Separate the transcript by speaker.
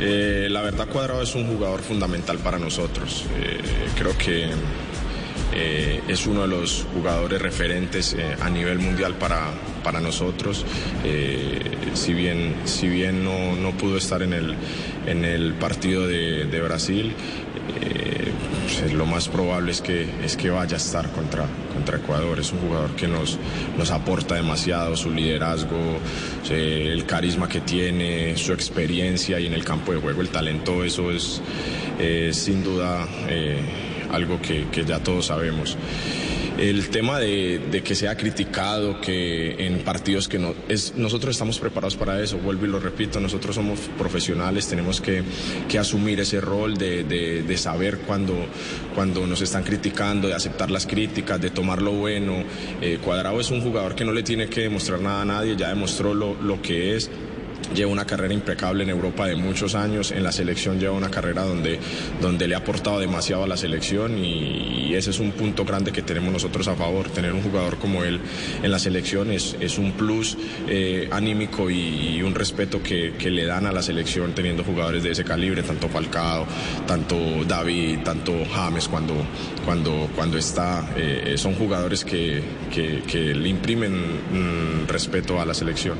Speaker 1: Eh, la verdad, Cuadrado es un jugador fundamental para nosotros. Eh, creo que eh, es uno de los jugadores referentes a nivel mundial para, para nosotros. Si bien, si bien no, no, pudo estar en el, en el partido de, de Brasil, pues lo más probable es que, es que vaya a estar contra, contra Ecuador. Es un jugador que nos, nos aporta demasiado, su liderazgo, el carisma que tiene, su experiencia y en el campo de juego el talento, eso es sin duda algo que, que ya todos sabemos. El tema de, que sea criticado, que en partidos que no nosotros estamos preparados para eso, vuelvo y lo repito, nosotros somos profesionales, tenemos que, asumir ese rol de, saber cuando, cuando nos están criticando, de aceptar las críticas, de tomar lo bueno. Eh, Cuadrado es un jugador que no le tiene que demostrar nada a nadie, ya demostró lo que es lleva una carrera impecable en Europa de muchos años, en la selección lleva una carrera donde, donde le ha aportado demasiado a la selección y, ese es un punto grande que tenemos nosotros a favor, tener un jugador como él en la selección es, es un plus eh, anímico y, y, un respeto que, que, le dan a la selección teniendo jugadores de ese calibre, tanto Falcao, tanto David, tanto James cuando, cuando, cuando está, eh, son jugadores que, que, que le imprimen mm, respeto a la selección.